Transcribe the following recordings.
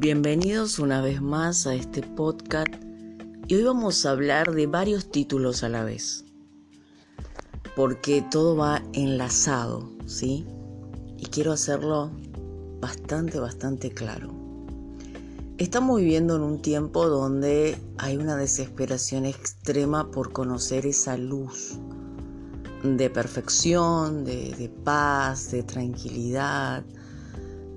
Bienvenidos una vez más a este podcast y hoy vamos a hablar de varios títulos a la vez, porque todo va enlazado, ¿sí? Y quiero hacerlo bastante, bastante claro. Estamos viviendo en un tiempo donde hay una desesperación extrema por conocer esa luz de perfección, de, de paz, de tranquilidad,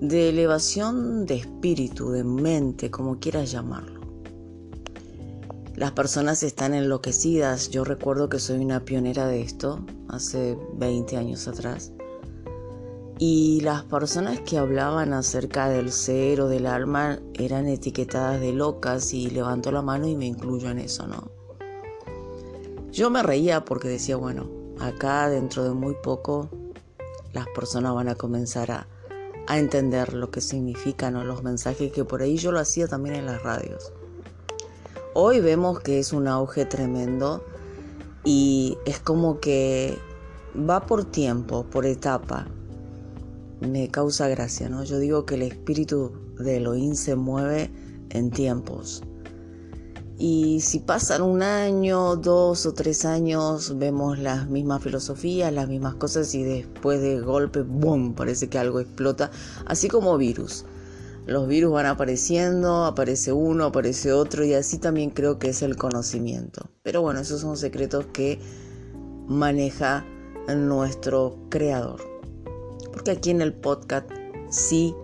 de elevación de espíritu, de mente, como quieras llamarlo. Las personas están enloquecidas. Yo recuerdo que soy una pionera de esto hace 20 años atrás. Y las personas que hablaban acerca del ser o del alma eran etiquetadas de locas y levanto la mano y me incluyo en eso, ¿no? Yo me reía porque decía, bueno, acá dentro de muy poco las personas van a comenzar a, a entender lo que significan los mensajes que por ahí yo lo hacía también en las radios. Hoy vemos que es un auge tremendo y es como que va por tiempo, por etapa. Me causa gracia, ¿no? Yo digo que el espíritu de Elohim se mueve en tiempos. Y si pasan un año, dos o tres años, vemos las mismas filosofías, las mismas cosas y después de golpe, ¡boom!, parece que algo explota, así como virus. Los virus van apareciendo, aparece uno, aparece otro y así también creo que es el conocimiento. Pero bueno, esos son secretos que maneja nuestro creador. Porque aquí en el podcast sí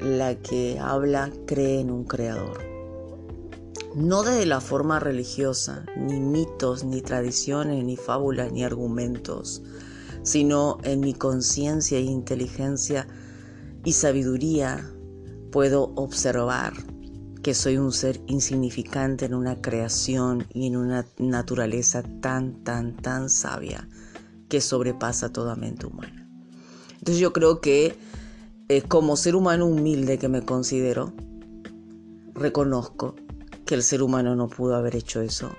la que habla cree en un creador no desde la forma religiosa, ni mitos, ni tradiciones, ni fábulas, ni argumentos, sino en mi conciencia inteligencia y sabiduría puedo observar que soy un ser insignificante en una creación y en una naturaleza tan, tan, tan sabia que sobrepasa toda mente humana. Entonces yo creo que eh, como ser humano humilde que me considero, reconozco que el ser humano no pudo haber hecho eso,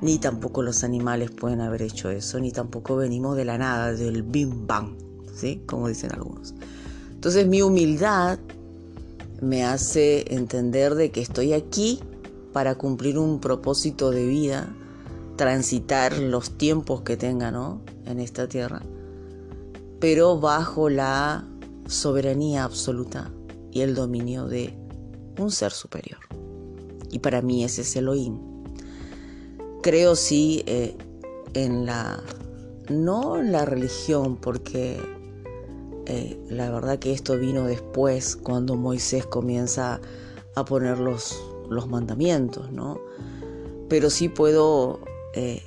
ni tampoco los animales pueden haber hecho eso, ni tampoco venimos de la nada, del bim bang, ¿sí? Como dicen algunos. Entonces mi humildad me hace entender de que estoy aquí para cumplir un propósito de vida, transitar los tiempos que tenga, ¿no? En esta tierra, pero bajo la soberanía absoluta y el dominio de un ser superior y para mí ese es Elohim. Creo sí eh, en la, no en la religión, porque eh, la verdad que esto vino después, cuando Moisés comienza a poner los, los mandamientos, ¿no? Pero sí puedo eh,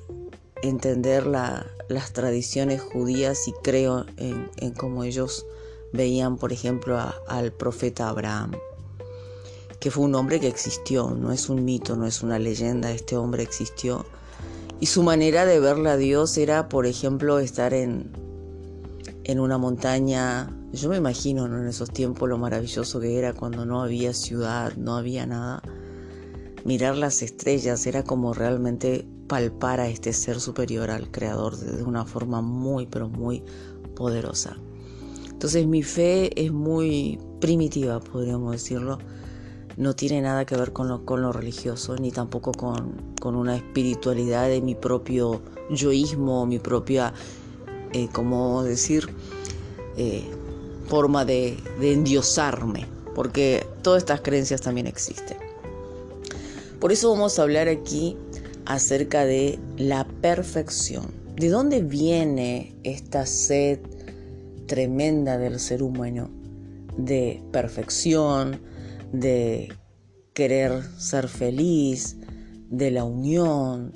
entender las tradiciones judías y creo en, en cómo ellos veían, por ejemplo, al profeta Abraham que fue un hombre que existió, no es un mito, no es una leyenda, este hombre existió. Y su manera de verle a Dios era, por ejemplo, estar en, en una montaña. Yo me imagino en esos tiempos lo maravilloso que era cuando no había ciudad, no había nada. Mirar las estrellas era como realmente palpar a este ser superior al Creador de una forma muy, pero muy poderosa. Entonces mi fe es muy primitiva, podríamos decirlo no tiene nada que ver con lo, con lo religioso, ni tampoco con, una espiritualidad de mi propio yoísmo, mi propia, eh, decir, eh, forma de, de endiosarme, porque todas estas creencias también existen. Por eso vamos a hablar aquí acerca de la perfección. ¿De dónde viene esta sed tremenda del ser humano de perfección, de querer ser feliz, de la unión,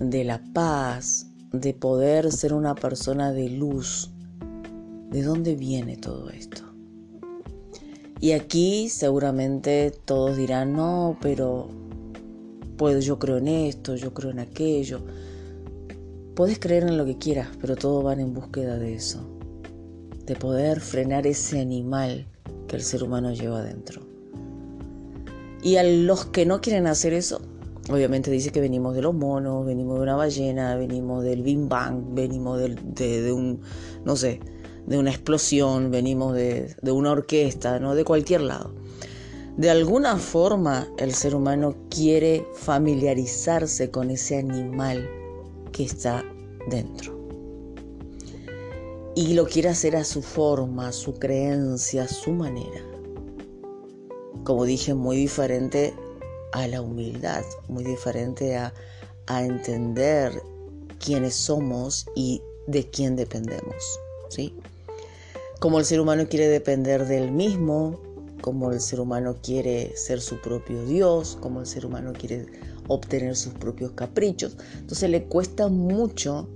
de la paz, de poder ser una persona de luz. ¿De dónde viene todo esto? Y aquí seguramente todos dirán, no, pero pues yo creo en esto, yo creo en aquello. Puedes creer en lo que quieras, pero todos van en búsqueda de eso, de poder frenar ese animal que el ser humano lleva adentro. Y a los que no quieren hacer eso, obviamente dice que venimos de los monos, venimos de una ballena, venimos del Big Bang, venimos de, un, no sé, de una explosión, venimos de, una orquesta, ¿no? De cualquier lado. De alguna forma el ser humano quiere familiarizarse con ese animal que está dentro. Y lo quiere hacer a su forma, a su creencia, a su manera. Como dije, muy diferente a la humildad, muy diferente a, a entender quiénes somos y de quién dependemos. ¿sí? Como el ser humano quiere depender del mismo, como el ser humano quiere ser su propio Dios, como el ser humano quiere obtener sus propios caprichos. Entonces le cuesta mucho,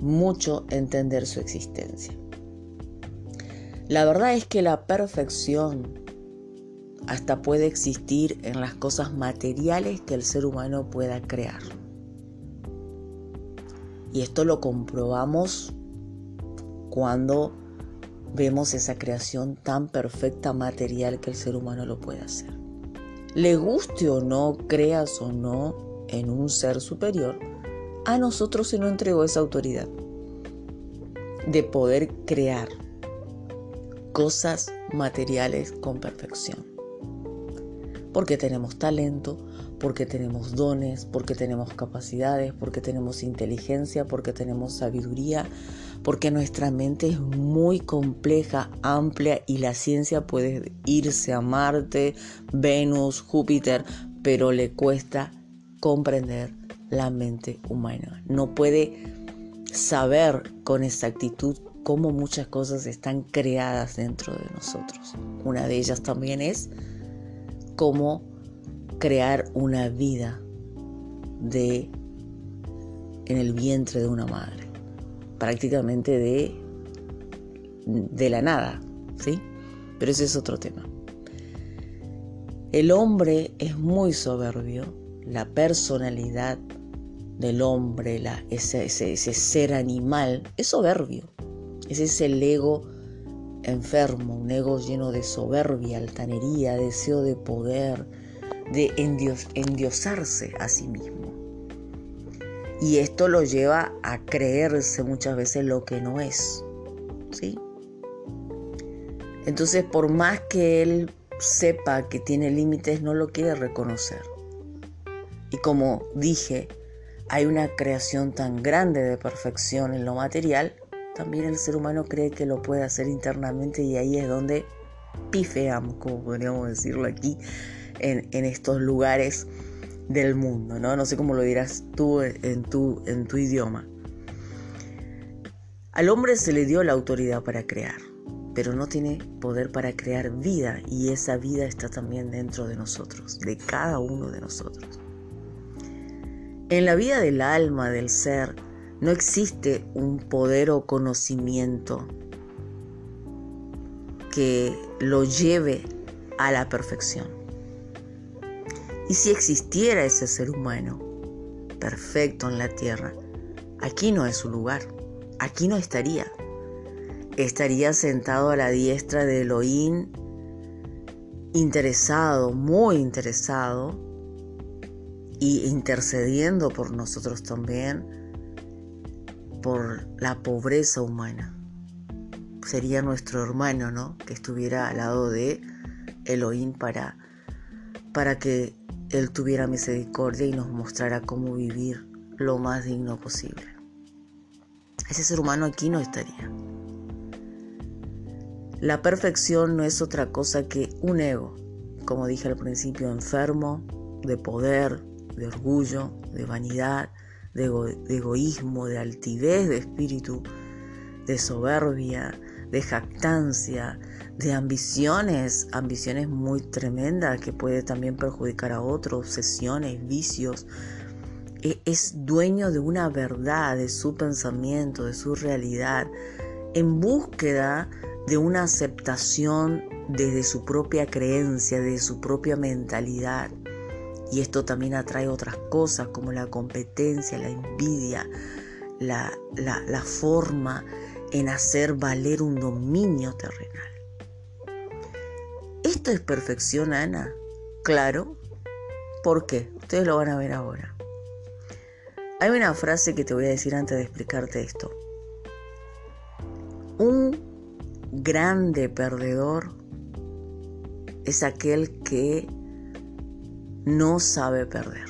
mucho entender su existencia. La verdad es que la perfección hasta puede existir en las cosas materiales que el ser humano pueda crear. Y esto lo comprobamos cuando vemos esa creación tan perfecta material que el ser humano lo puede hacer. Le guste o no, creas o no en un ser superior, a nosotros se nos entregó esa autoridad de poder crear cosas materiales con perfección. Porque tenemos talento, porque tenemos dones, porque tenemos capacidades, porque tenemos inteligencia, porque tenemos sabiduría, porque nuestra mente es muy compleja, amplia y la ciencia puede irse a Marte, Venus, Júpiter, pero le cuesta comprender la mente humana. No puede saber con exactitud cómo muchas cosas están creadas dentro de nosotros. Una de ellas también es cómo crear una vida de en el vientre de una madre, prácticamente de de la nada, ¿sí? Pero ese es otro tema. El hombre es muy soberbio, la personalidad del hombre, la, ese, ese, ese ser animal, es soberbio. Ese es el ego enfermo, un ego lleno de soberbia, altanería, deseo de poder, de endiosarse a sí mismo. Y esto lo lleva a creerse muchas veces lo que no es. ¿Sí? Entonces, por más que él sepa que tiene límites, no lo quiere reconocer. Y como dije, hay una creación tan grande de perfección en lo material, también el ser humano cree que lo puede hacer internamente y ahí es donde pifeamos, como podríamos decirlo aquí, en, estos lugares del mundo, ¿no? No sé cómo lo dirás tú en tu, en tu idioma. Al hombre se le dio la autoridad para crear, pero no tiene poder para crear vida y esa vida está también dentro de nosotros, de cada uno de nosotros. En la vida del alma, del ser, no existe un poder o conocimiento que lo lleve a la perfección. Y si existiera ese ser humano perfecto en la tierra, aquí no es su lugar, aquí no estaría. Estaría sentado a la diestra de Elohim, interesado, muy interesado, y intercediendo por nosotros también, por la pobreza humana. Sería nuestro hermano, ¿no? Que estuviera al lado de Elohim para, para que él tuviera misericordia y nos mostrara cómo vivir lo más digno posible. Ese ser humano aquí no estaría. La perfección no es otra cosa que un ego, como dije al principio, enfermo de poder, de orgullo, de vanidad, de, egoísmo, de altivez de espíritu, de soberbia, de jactancia, de ambiciones, ambiciones muy tremendas que puede también perjudicar a otros, obsesiones, vicios. E, es dueño de una verdad, de su pensamiento, de su realidad, en búsqueda de una aceptación desde su propia creencia, de su propia mentalidad. Y esto también atrae otras cosas como la competencia, la envidia, la, la, forma en hacer valer un dominio terrenal. ¿Esto es perfección, Ana? Claro. ¿Por qué? Ustedes lo van a ver ahora. Hay una frase que te voy a decir antes de explicarte esto. Un grande perdedor es aquel que no sabe perder.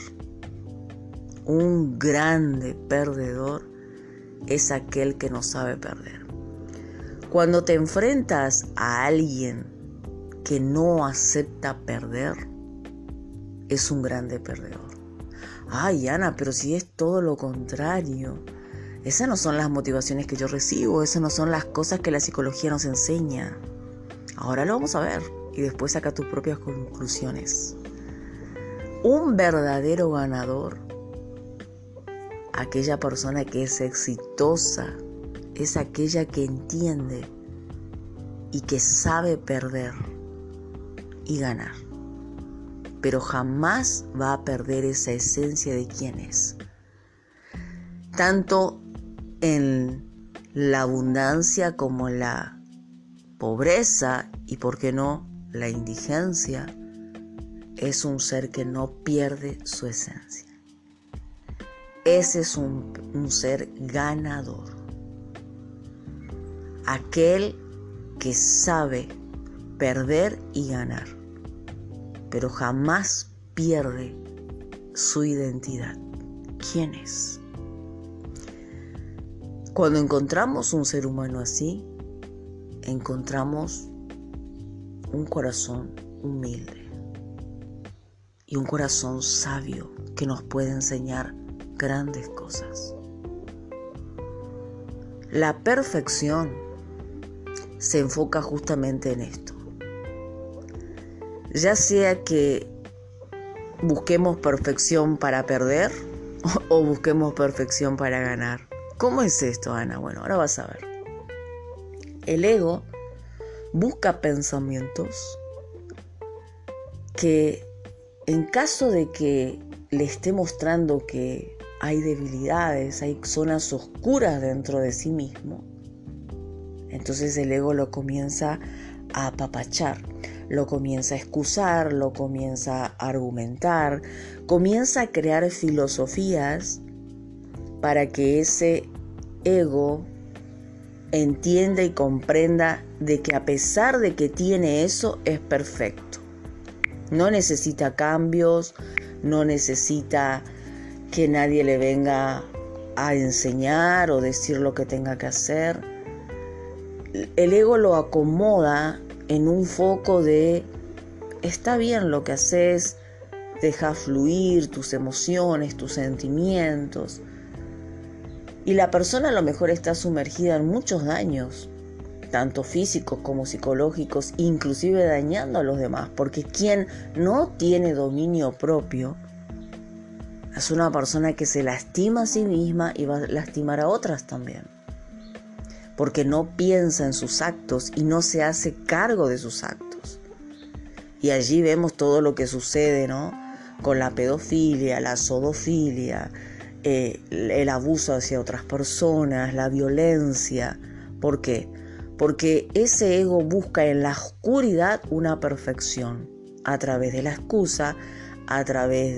Un grande perdedor es aquel que no sabe perder. Cuando te enfrentas a alguien que no acepta perder, es un grande perdedor. Ay, Ana, pero si es todo lo contrario. Esas no son las motivaciones que yo recibo, esas no son las cosas que la psicología nos enseña. Ahora lo vamos a ver y después saca tus propias conclusiones. Un verdadero ganador, aquella persona que es exitosa, es aquella que entiende y que sabe perder y ganar. Pero jamás va a perder esa esencia de quién es. Tanto en la abundancia como en la pobreza y, por qué no, la indigencia, es un ser que no pierde su esencia. Ese es un, ser ganador. Aquel que sabe perder y ganar, pero jamás pierde su identidad. ¿Quién es? Cuando encontramos un ser humano así, encontramos un corazón humilde y un corazón sabio que nos puede enseñar grandes cosas. La perfección se enfoca justamente en esto. Ya sea que busquemos perfección para perder o busquemos perfección para ganar. ¿Cómo es esto, Ana? Bueno, ahora vas a ver. El ego busca pensamientos que en caso de que le esté mostrando que hay debilidades, hay zonas oscuras dentro de sí mismo, entonces el ego lo comienza a apapachar, lo comienza a excusar, lo comienza a argumentar, comienza a crear filosofías para que ese ego entienda y comprenda de que a pesar de que tiene eso, es perfecto. No necesita cambios, no necesita que nadie le venga a enseñar o decir lo que tenga que hacer. El ego lo acomoda en un foco de está bien lo que haces, deja fluir tus emociones, tus sentimientos, y la persona a lo mejor está sumergida en muchos daños, tanto físicos como psicológicos, inclusive dañando a los demás, porque quien no tiene dominio propio es una persona que se lastima a sí misma y va a lastimar a otras también, porque no piensa en sus actos y no se hace cargo de sus actos. Y allí vemos todo lo que sucede, ¿no? Con la pedofilia, la sodofilia, eh, el abuso hacia otras personas, la violencia. ¿Por qué? Porque ese ego busca en la oscuridad una perfección a través de la excusa, a través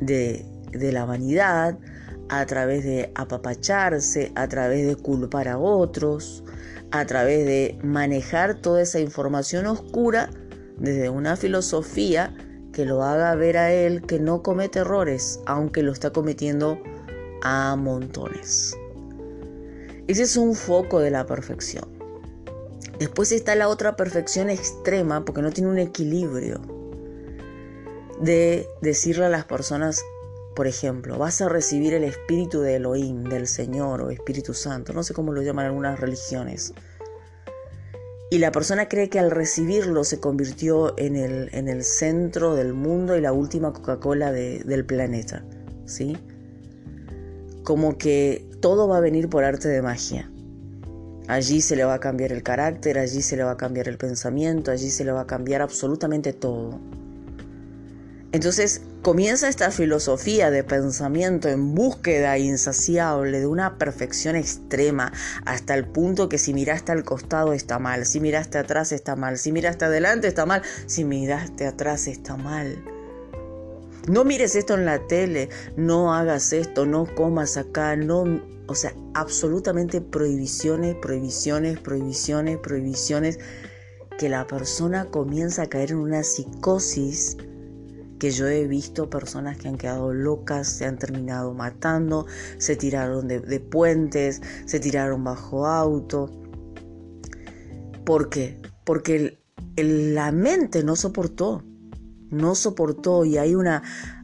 de, la vanidad, a través de apapacharse, a través de culpar a otros, a través de manejar toda esa información oscura desde una filosofía que lo haga ver a él que no comete errores, aunque lo está cometiendo a montones. Ese es un foco de la perfección. Después está la otra perfección extrema, porque no tiene un equilibrio, de decirle a las personas, por ejemplo, vas a recibir el espíritu de Elohim, del Señor o Espíritu Santo, no sé cómo lo llaman algunas religiones y la persona cree que al recibirlo se convirtió en el, en el centro del mundo y la última Coca-Cola del planeta, ¿sí? Como que todo va a venir por arte de magia. Allí se le va a cambiar el carácter, allí se le va a cambiar el pensamiento, allí se le va a cambiar absolutamente todo. Entonces comienza esta filosofía de pensamiento en búsqueda insaciable de una perfección extrema hasta el punto que si miraste al costado está mal, si miraste atrás está mal, si miraste adelante está mal, si miraste atrás está mal. No mires esto en la tele, no hagas esto, no comas acá, no, o sea, absolutamente prohibiciones, prohibiciones, prohibiciones, prohibiciones que la persona comienza a caer en una psicosis que yo he visto personas que han quedado locas, se han terminado matando, se tiraron de, puentes, se tiraron bajo auto. ¿Por qué? Porque la mente no soportó, no soportó y hay una,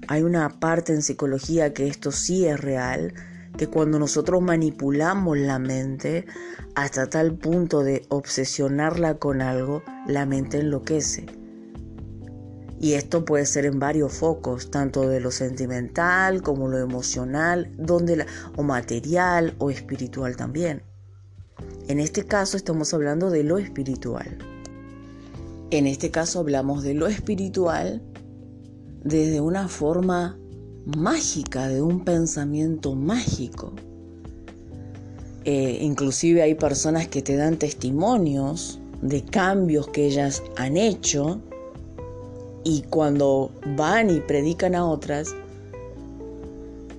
hay una parte en psicología que esto sí es real, que cuando nosotros manipulamos la mente hasta tal punto de obsesionarla con algo, la mente enloquece. Y esto puede ser en varios focos, tanto de lo sentimental como lo emocional, donde o material o espiritual también. En este caso estamos hablando de lo espiritual. En este caso hablamos de lo espiritual desde una forma mágica, de un pensamiento mágico. Eh, inclusive hay personas que te dan testimonios de cambios que ellas han hecho y cuando van y predican a otras,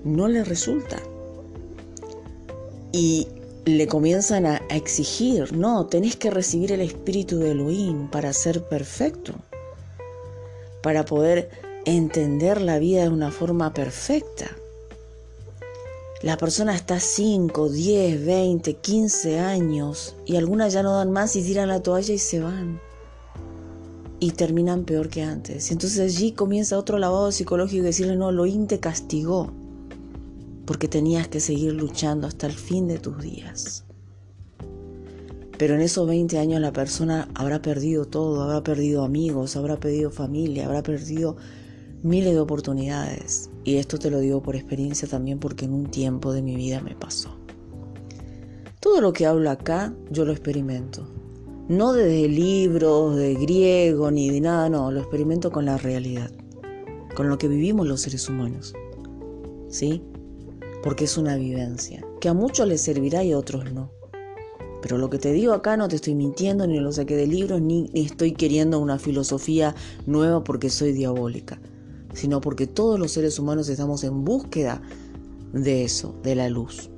no les resulta. Y le comienzan a, exigir, no, tenés que recibir el espíritu de Elohim para ser perfecto, para poder entender la vida de una forma perfecta. La persona está 5, 10, 20, 15 años y algunas ya no dan más y tiran la toalla y se van y terminan peor que antes. Entonces allí comienza otro lavado psicológico y decirle, no, Elohim te castigó porque tenías que seguir luchando hasta el fin de tus días. Pero en esos 20 años la persona habrá perdido todo, habrá perdido amigos, habrá perdido familia, habrá perdido miles de oportunidades. Y esto te lo digo por experiencia también porque en un tiempo de mi vida me pasó. Todo lo que hablo acá yo lo experimento no desde libros de griego ni de nada, no, lo experimento con la realidad, con lo que vivimos los seres humanos. ¿Sí? Porque es una vivencia, que a muchos les servirá y a otros no. Pero lo que te digo acá no te estoy mintiendo, ni lo saqué de libros, ni, estoy queriendo una filosofía nueva porque soy diabólica, sino porque todos los seres humanos estamos en búsqueda de eso, de la luz.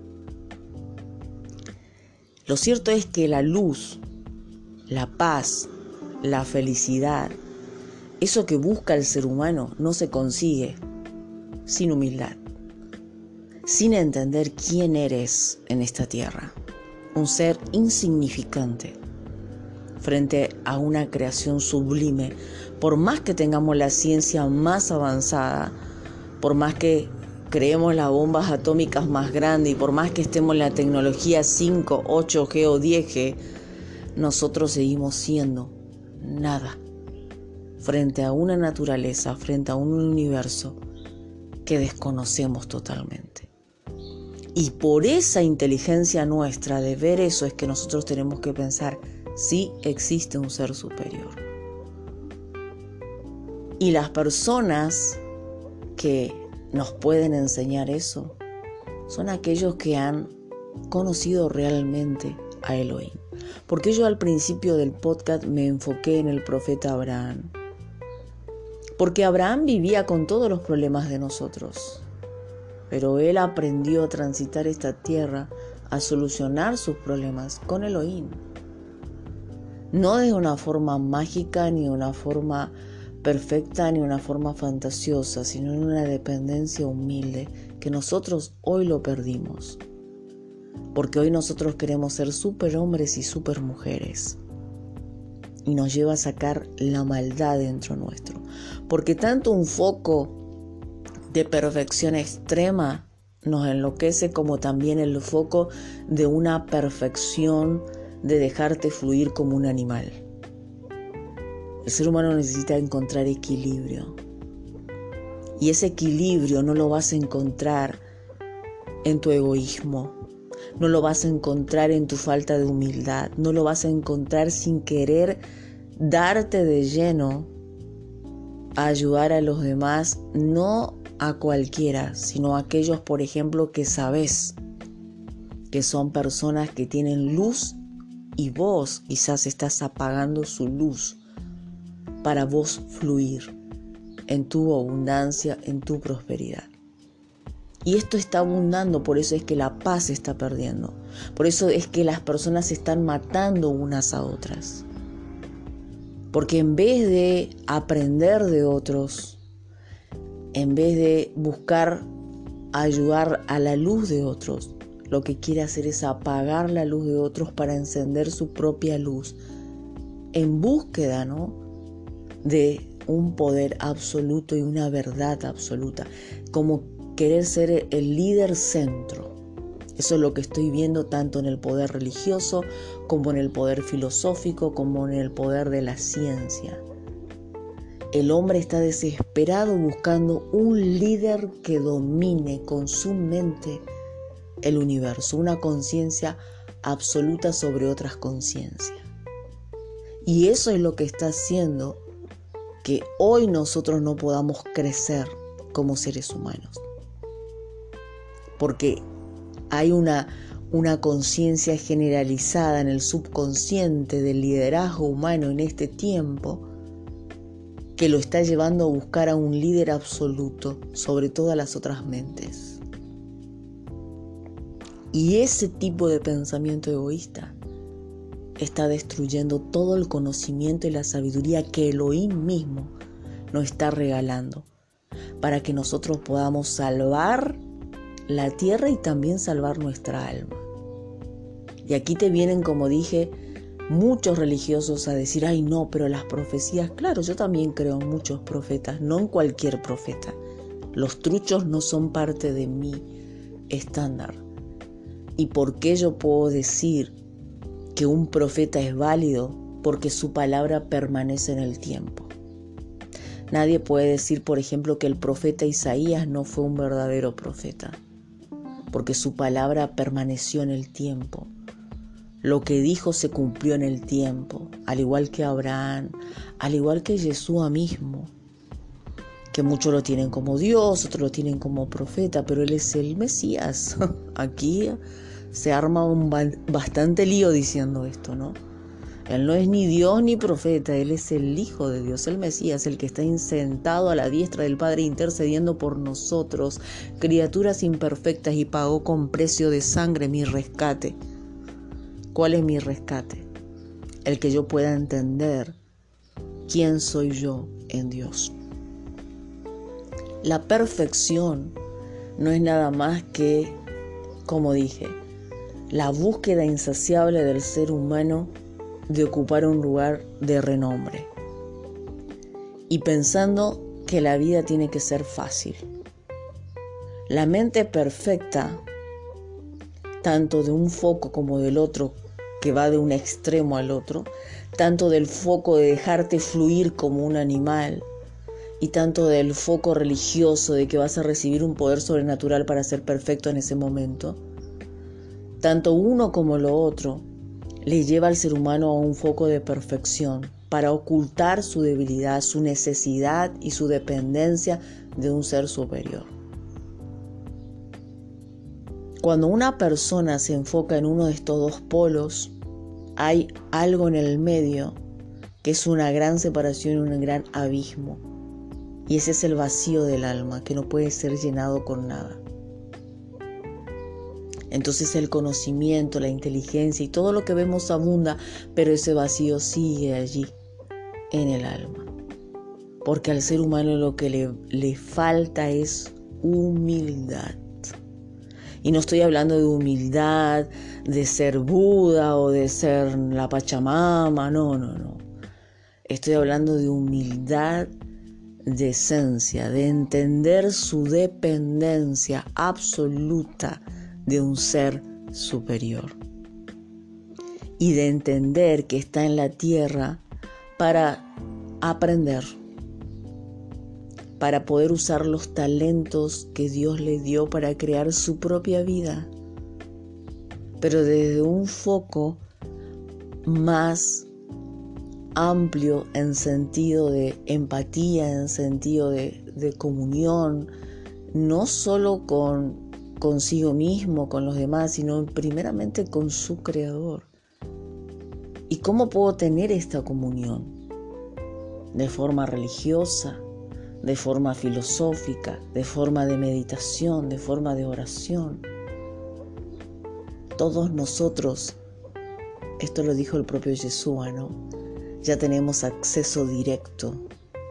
Lo cierto es que la luz la paz, la felicidad, eso que busca el ser humano no se consigue sin humildad, sin entender quién eres en esta tierra, un ser insignificante frente a una creación sublime, por más que tengamos la ciencia más avanzada, por más que creemos las bombas atómicas más grandes y por más que estemos en la tecnología 5, 8G o 10G, nosotros seguimos siendo nada. Frente a una naturaleza, frente a un universo que desconocemos totalmente. Y por esa inteligencia nuestra de ver eso es que nosotros tenemos que pensar si existe un ser superior. Y las personas que nos pueden enseñar eso son aquellos que han conocido realmente a Elohim. Porque yo al principio del podcast me enfoqué en el profeta Abraham. Porque Abraham vivía con todos los problemas de nosotros. Pero él aprendió a transitar esta tierra, a solucionar sus problemas con Elohim. No de una forma mágica, ni de una forma perfecta, ni de una forma fantasiosa, sino en una dependencia humilde que nosotros hoy lo perdimos porque hoy nosotros queremos ser superhombres y supermujeres. Y nos lleva a sacar la maldad dentro nuestro. Porque tanto un foco de perfección extrema nos enloquece como también el foco de una perfección de dejarte fluir como un animal. El ser humano necesita encontrar equilibrio. Y ese equilibrio no lo vas a encontrar en tu egoísmo, no lo vas a encontrar en tu falta de humildad, no lo vas a encontrar sin querer darte de lleno a ayudar a los demás, no a cualquiera, sino aquellos, por ejemplo, que sabes que son personas que tienen luz y vos quizás estás apagando su luz para vos fluir en tu abundancia, en tu prosperidad. Y esto está abundando, por eso es que la paz se está perdiendo. Por eso es que las personas se están matando unas a otras. Porque en vez de aprender de otros, en vez de buscar ayudar a la luz de otros, lo que quiere hacer es apagar la luz de otros para encender su propia luz, en búsqueda ¿no? de un poder absoluto y una verdad absoluta, como querer ser el líder centro. Eso es lo que estoy viendo tanto en el poder religioso como en el poder filosófico, como en el poder de la ciencia. El hombre está desesperado buscando un líder que domine con su mente el universo, una conciencia absoluta sobre otras conciencias. Y eso es lo que está haciendo que hoy nosotros no podamos crecer como seres humanos. Porque hay una, una conciencia generalizada en el subconsciente del liderazgo humano en este tiempo que lo está llevando a buscar a un líder absoluto sobre todas las otras mentes. Y ese tipo de pensamiento egoísta está destruyendo todo el conocimiento y la sabiduría que Elohim mismo nos está regalando para que nosotros podamos salvar la tierra y también salvar nuestra alma. Y aquí te vienen, como dije, muchos religiosos a decir, ay no, pero las profecías, claro, yo también creo en muchos profetas, no en cualquier profeta. Los truchos no son parte de mi estándar. ¿Y por qué yo puedo decir que un profeta es válido? Porque su palabra permanece en el tiempo. Nadie puede decir, por ejemplo, que el profeta Isaías no fue un verdadero profeta porque su palabra permaneció en el tiempo. Lo que dijo se cumplió en el tiempo, al igual que Abraham, al igual que Jesús mismo, que muchos lo tienen como Dios, otros lo tienen como profeta, pero Él es el Mesías. Aquí se arma un bastante lío diciendo esto, ¿no? Él no es ni Dios ni profeta, Él es el Hijo de Dios, el Mesías, el que está sentado a la diestra del Padre intercediendo por nosotros, criaturas imperfectas, y pagó con precio de sangre mi rescate. ¿Cuál es mi rescate? El que yo pueda entender quién soy yo en Dios. La perfección no es nada más que, como dije, la búsqueda insaciable del ser humano de ocupar un lugar de renombre y pensando que la vida tiene que ser fácil. La mente perfecta, tanto de un foco como del otro, que va de un extremo al otro, tanto del foco de dejarte fluir como un animal, y tanto del foco religioso de que vas a recibir un poder sobrenatural para ser perfecto en ese momento, tanto uno como lo otro le lleva al ser humano a un foco de perfección para ocultar su debilidad, su necesidad y su dependencia de un ser superior. Cuando una persona se enfoca en uno de estos dos polos, hay algo en el medio que es una gran separación, un gran abismo. Y ese es el vacío del alma que no puede ser llenado con nada. Entonces el conocimiento, la inteligencia y todo lo que vemos abunda, pero ese vacío sigue allí, en el alma. Porque al ser humano lo que le, le falta es humildad. Y no estoy hablando de humildad, de ser Buda o de ser la Pachamama, no, no, no. Estoy hablando de humildad de esencia, de entender su dependencia absoluta de un ser superior y de entender que está en la tierra para aprender, para poder usar los talentos que Dios le dio para crear su propia vida, pero desde un foco más amplio en sentido de empatía, en sentido de, comunión, no solo con consigo mismo, con los demás, sino primeramente con su creador. ¿Y cómo puedo tener esta comunión? De forma religiosa, de forma filosófica, de forma de meditación, de forma de oración. Todos nosotros, esto lo dijo el propio Yeshua, ¿no? ya tenemos acceso directo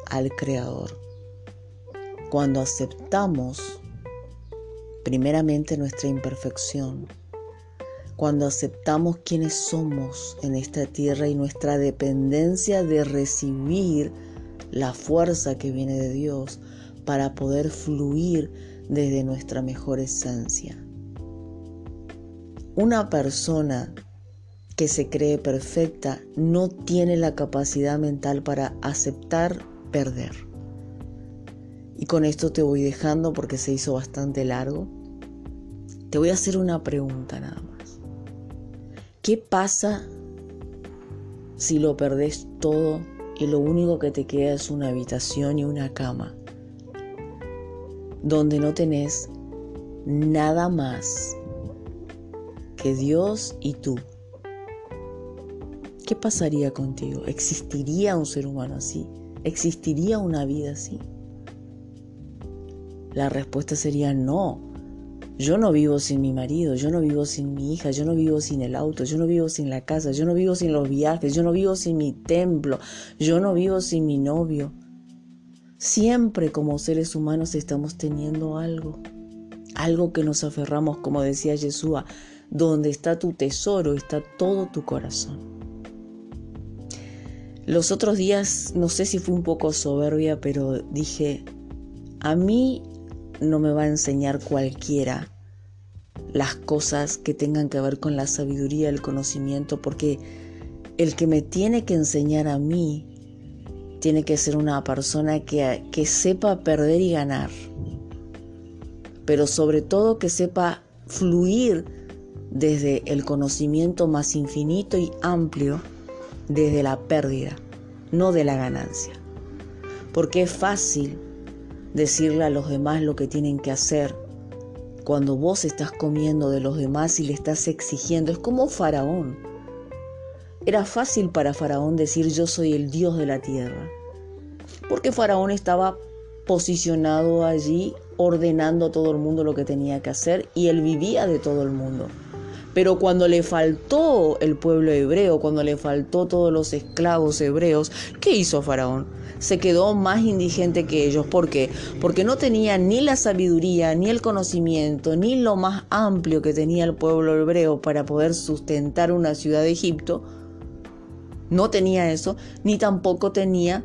al Creador. Cuando aceptamos primeramente nuestra imperfección, cuando aceptamos quiénes somos en esta tierra y nuestra dependencia de recibir la fuerza que viene de Dios para poder fluir desde nuestra mejor esencia. Una persona que se cree perfecta no tiene la capacidad mental para aceptar perder. Y con esto te voy dejando porque se hizo bastante largo. Te voy a hacer una pregunta nada más. ¿Qué pasa si lo perdés todo y lo único que te queda es una habitación y una cama? Donde no tenés nada más que Dios y tú. ¿Qué pasaría contigo? ¿Existiría un ser humano así? ¿Existiría una vida así? La respuesta sería no. Yo no vivo sin mi marido, yo no vivo sin mi hija, yo no vivo sin el auto, yo no vivo sin la casa, yo no vivo sin los viajes, yo no vivo sin mi templo, yo no vivo sin mi novio. Siempre como seres humanos estamos teniendo algo, algo que nos aferramos, como decía Yeshua, donde está tu tesoro, está todo tu corazón. Los otros días, no sé si fue un poco soberbia, pero dije, a mí no me va a enseñar cualquiera las cosas que tengan que ver con la sabiduría, el conocimiento, porque el que me tiene que enseñar a mí tiene que ser una persona que, que sepa perder y ganar, pero sobre todo que sepa fluir desde el conocimiento más infinito y amplio, desde la pérdida, no de la ganancia. Porque es fácil decirle a los demás lo que tienen que hacer cuando vos estás comiendo de los demás y le estás exigiendo. Es como Faraón. Era fácil para Faraón decir yo soy el Dios de la tierra. Porque Faraón estaba posicionado allí ordenando a todo el mundo lo que tenía que hacer y él vivía de todo el mundo. Pero cuando le faltó el pueblo hebreo, cuando le faltó todos los esclavos hebreos, ¿qué hizo Faraón? Se quedó más indigente que ellos. ¿Por qué? Porque no tenía ni la sabiduría, ni el conocimiento, ni lo más amplio que tenía el pueblo hebreo para poder sustentar una ciudad de Egipto. No tenía eso, ni tampoco tenía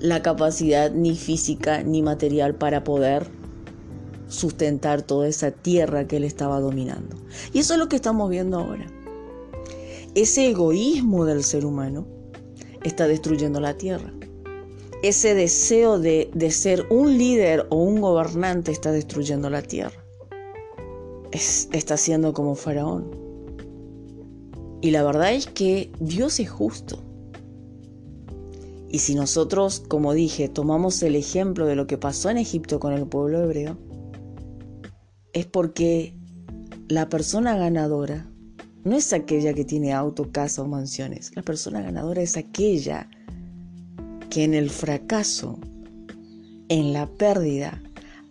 la capacidad ni física ni material para poder sustentar toda esa tierra que él estaba dominando. Y eso es lo que estamos viendo ahora. Ese egoísmo del ser humano está destruyendo la tierra. Ese deseo de, ser un líder o un gobernante está destruyendo la tierra. está siendo como faraón. Y la verdad es que Dios es justo. Y si nosotros, como dije, tomamos el ejemplo de lo que pasó en Egipto con el pueblo hebreo, es porque la persona ganadora no es aquella que tiene auto, casa o mansiones. La persona ganadora es aquella que en el fracaso, en la pérdida,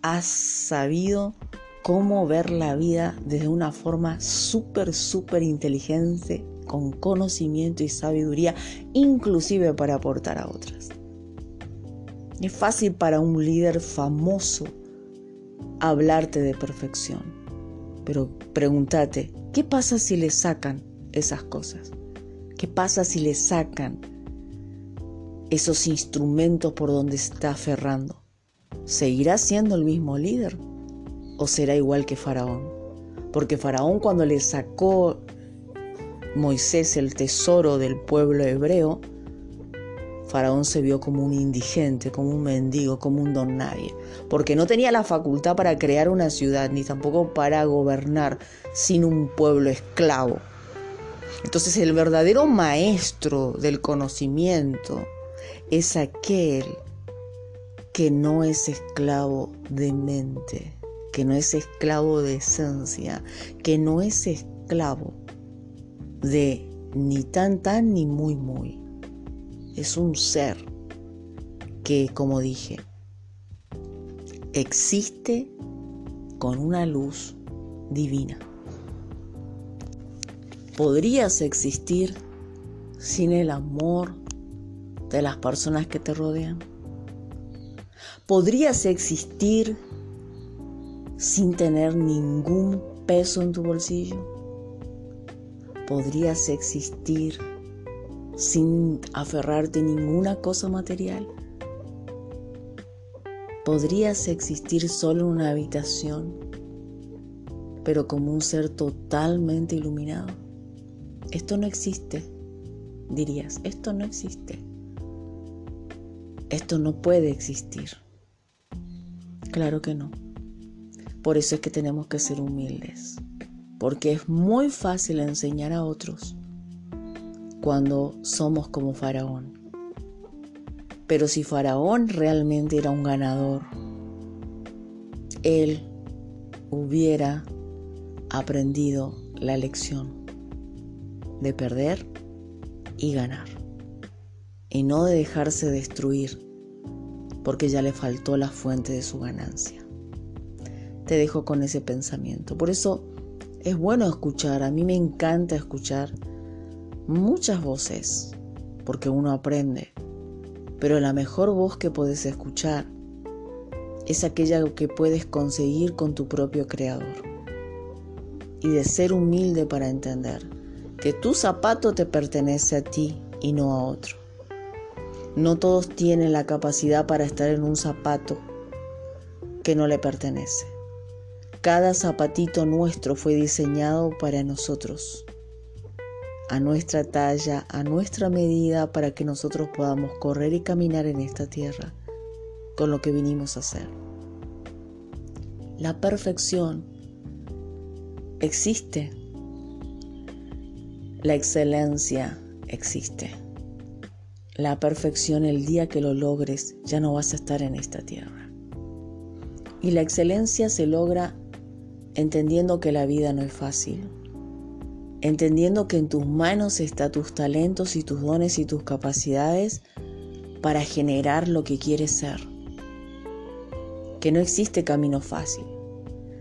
ha sabido cómo ver la vida desde una forma súper, súper inteligente, con conocimiento y sabiduría, inclusive para aportar a otras. Es fácil para un líder famoso hablarte de perfección. Pero pregúntate, ¿qué pasa si le sacan esas cosas? ¿Qué pasa si le sacan esos instrumentos por donde está aferrando? ¿Seguirá siendo el mismo líder? ¿O será igual que Faraón? Porque Faraón cuando le sacó Moisés el tesoro del pueblo hebreo, Faraón se vio como un indigente, como un mendigo, como un don nadie, porque no tenía la facultad para crear una ciudad, ni tampoco para gobernar sin un pueblo esclavo. Entonces el verdadero maestro del conocimiento es aquel que no es esclavo de mente, que no es esclavo de esencia, que no es esclavo de ni tan tan ni muy muy es un ser que, como dije, existe con una luz divina. Podrías existir sin el amor de las personas que te rodean? ¿Podrías existir sin tener ningún peso en tu bolsillo? ¿Podrías existir sin aferrarte a ninguna cosa material? ¿Podrías existir solo en una habitación, pero como un ser totalmente iluminado? Esto no existe, dirías, esto no existe. Esto no puede existir. Claro que no. Por eso es que tenemos que ser humildes, porque es muy fácil enseñar a otros cuando somos como Faraón. Pero si Faraón realmente era un ganador, él hubiera aprendido la lección de perder y ganar. Y no de dejarse destruir porque ya le faltó la fuente de su ganancia. Te dejo con ese pensamiento. Por eso es bueno escuchar, a mí me encanta escuchar muchas voces, porque uno aprende. Pero la mejor voz que puedes escuchar es aquella que puedes conseguir con tu propio creador. Y de ser humilde para entender que tu zapato te pertenece a ti y no a otro. No todos tienen la capacidad para estar en un zapato que no le pertenece. Cada zapatito nuestro fue diseñado para nosotros a nuestra talla, a nuestra medida, para que nosotros podamos correr y caminar en esta tierra con lo que vinimos a hacer. La perfección existe. La excelencia existe. La perfección el día que lo logres ya no vas a estar en esta tierra. Y la excelencia se logra entendiendo que la vida no es fácil, entendiendo que en tus manos están tus talentos y tus dones y tus capacidades para generar lo que quieres ser. Que no existe camino fácil.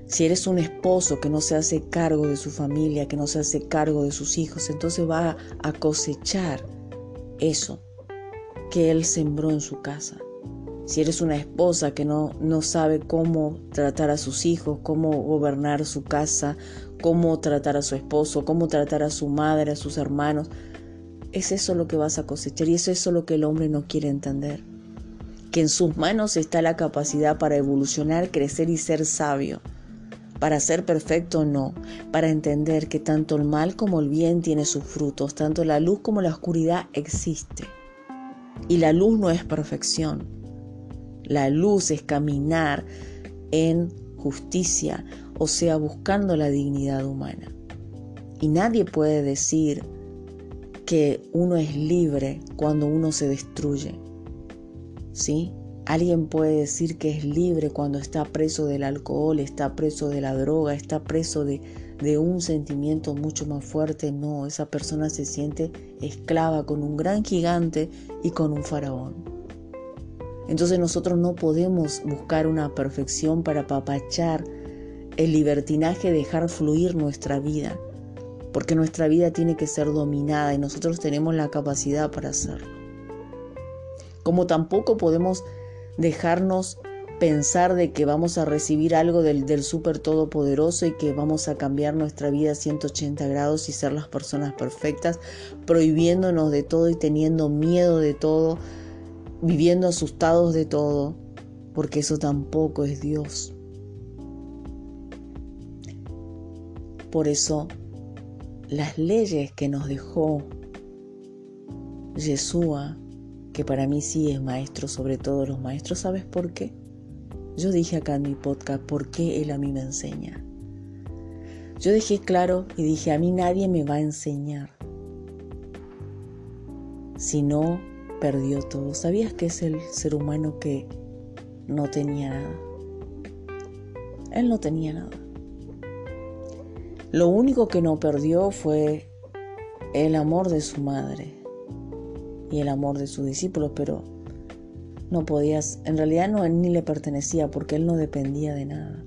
Si eres un esposo que no se hace cargo de su familia, que no se hace cargo de sus hijos, entonces va a cosechar eso que él sembró en su casa. Si eres una esposa que no, no sabe cómo tratar a sus hijos, cómo gobernar su casa, cómo tratar a su esposo, cómo tratar a su madre, a sus hermanos. Es eso lo que vas a cosechar y es eso lo que el hombre no quiere entender. Que en sus manos está la capacidad para evolucionar, crecer y ser sabio. Para ser perfecto no, para entender que tanto el mal como el bien tiene sus frutos, tanto la luz como la oscuridad existe. Y la luz no es perfección. La luz es caminar en justicia, o sea, buscando la dignidad humana. Y nadie puede decir que uno es libre cuando uno se destruye. ¿Sí? Alguien puede decir que es libre cuando está preso del alcohol, está preso de la droga, está preso de, de un sentimiento mucho más fuerte. No, esa persona se siente esclava con un gran gigante y con un faraón. Entonces nosotros no podemos buscar una perfección para apapachar el libertinaje dejar fluir nuestra vida, porque nuestra vida tiene que ser dominada y nosotros tenemos la capacidad para hacerlo. Como tampoco podemos dejarnos pensar de que vamos a recibir algo del, del súper todopoderoso y que vamos a cambiar nuestra vida a 180 grados y ser las personas perfectas, prohibiéndonos de todo y teniendo miedo de todo, viviendo asustados de todo, porque eso tampoco es Dios. Por eso, las leyes que nos dejó Yeshua, que para mí sí es maestro sobre todos los maestros, ¿sabes por qué? Yo dije acá en mi podcast por qué Él a mí me enseña. Yo dejé claro y dije, a mí nadie me va a enseñar. Si no, perdió todo. ¿Sabías que es el ser humano que no tenía nada? Él no tenía nada. Lo único que no perdió fue el amor de su madre y el amor de sus discípulos, pero no podías, en realidad no ni le pertenecía porque él no dependía de nada.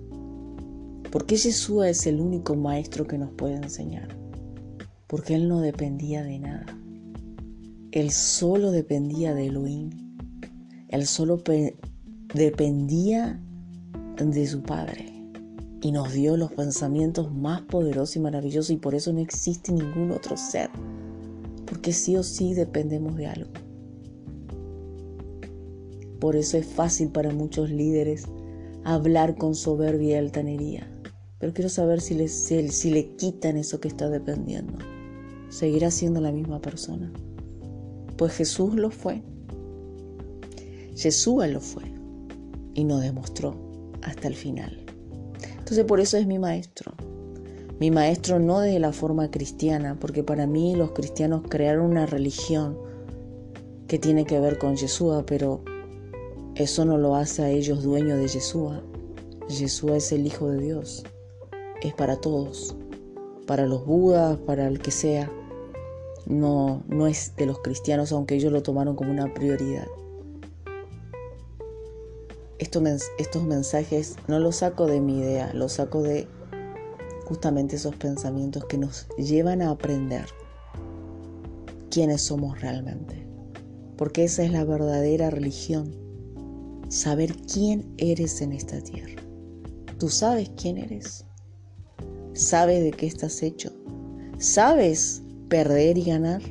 Porque Jesús es el único maestro que nos puede enseñar, porque él no dependía de nada. él solo dependía de Elohim. Él solo dependía de su Padre. Y nos dio los pensamientos más poderosos y maravillosos y por eso no existe ningún otro ser. Porque sí o sí dependemos de algo. Por eso es fácil para muchos líderes hablar con soberbia y altanería. Pero quiero saber si le, si le quitan eso que está dependiendo. ¿Seguirá siendo la misma persona? Pues Jesús lo fue. Jesús lo fue y nos demostró hasta el final. Entonces por eso es mi maestro. Mi maestro no de la forma cristiana, porque para mí los cristianos crearon una religión que tiene que ver con Yeshua, pero eso no lo hace a ellos dueños de Yeshua. Yeshua es el Hijo de Dios. Es para todos. Para los budas, para el que sea no, no es de los cristianos, aunque ellos lo tomaron como una prioridad. Estos, mensajes no los saco de mi idea, los saco de justamente esos pensamientos que nos llevan a aprender quiénes somos realmente. Porque esa es la verdadera religión, saber quién eres en esta tierra. Tú sabes quién eres, sabes de qué estás hecho, sabes perder y ganar?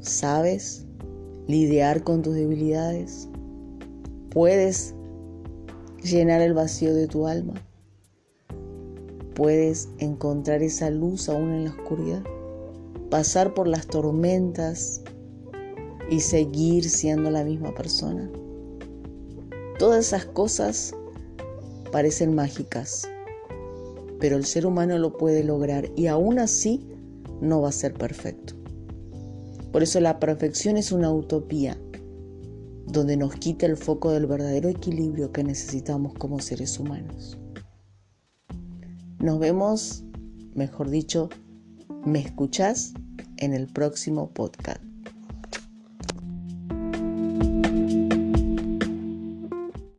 ¿Sabes lidiar con tus debilidades? ¿Puedes llenar el vacío de tu alma? ¿Puedes encontrar esa luz aún en la oscuridad? ¿Pasar por las tormentas y seguir siendo la misma persona? Todas esas cosas parecen mágicas pero el ser humano lo puede lograr y aún así no va a ser perfecto. Por eso la perfección es una utopía donde nos quita el foco del verdadero equilibrio que necesitamos como seres humanos. Nos vemos, mejor dicho, me escuchás en el próximo podcast.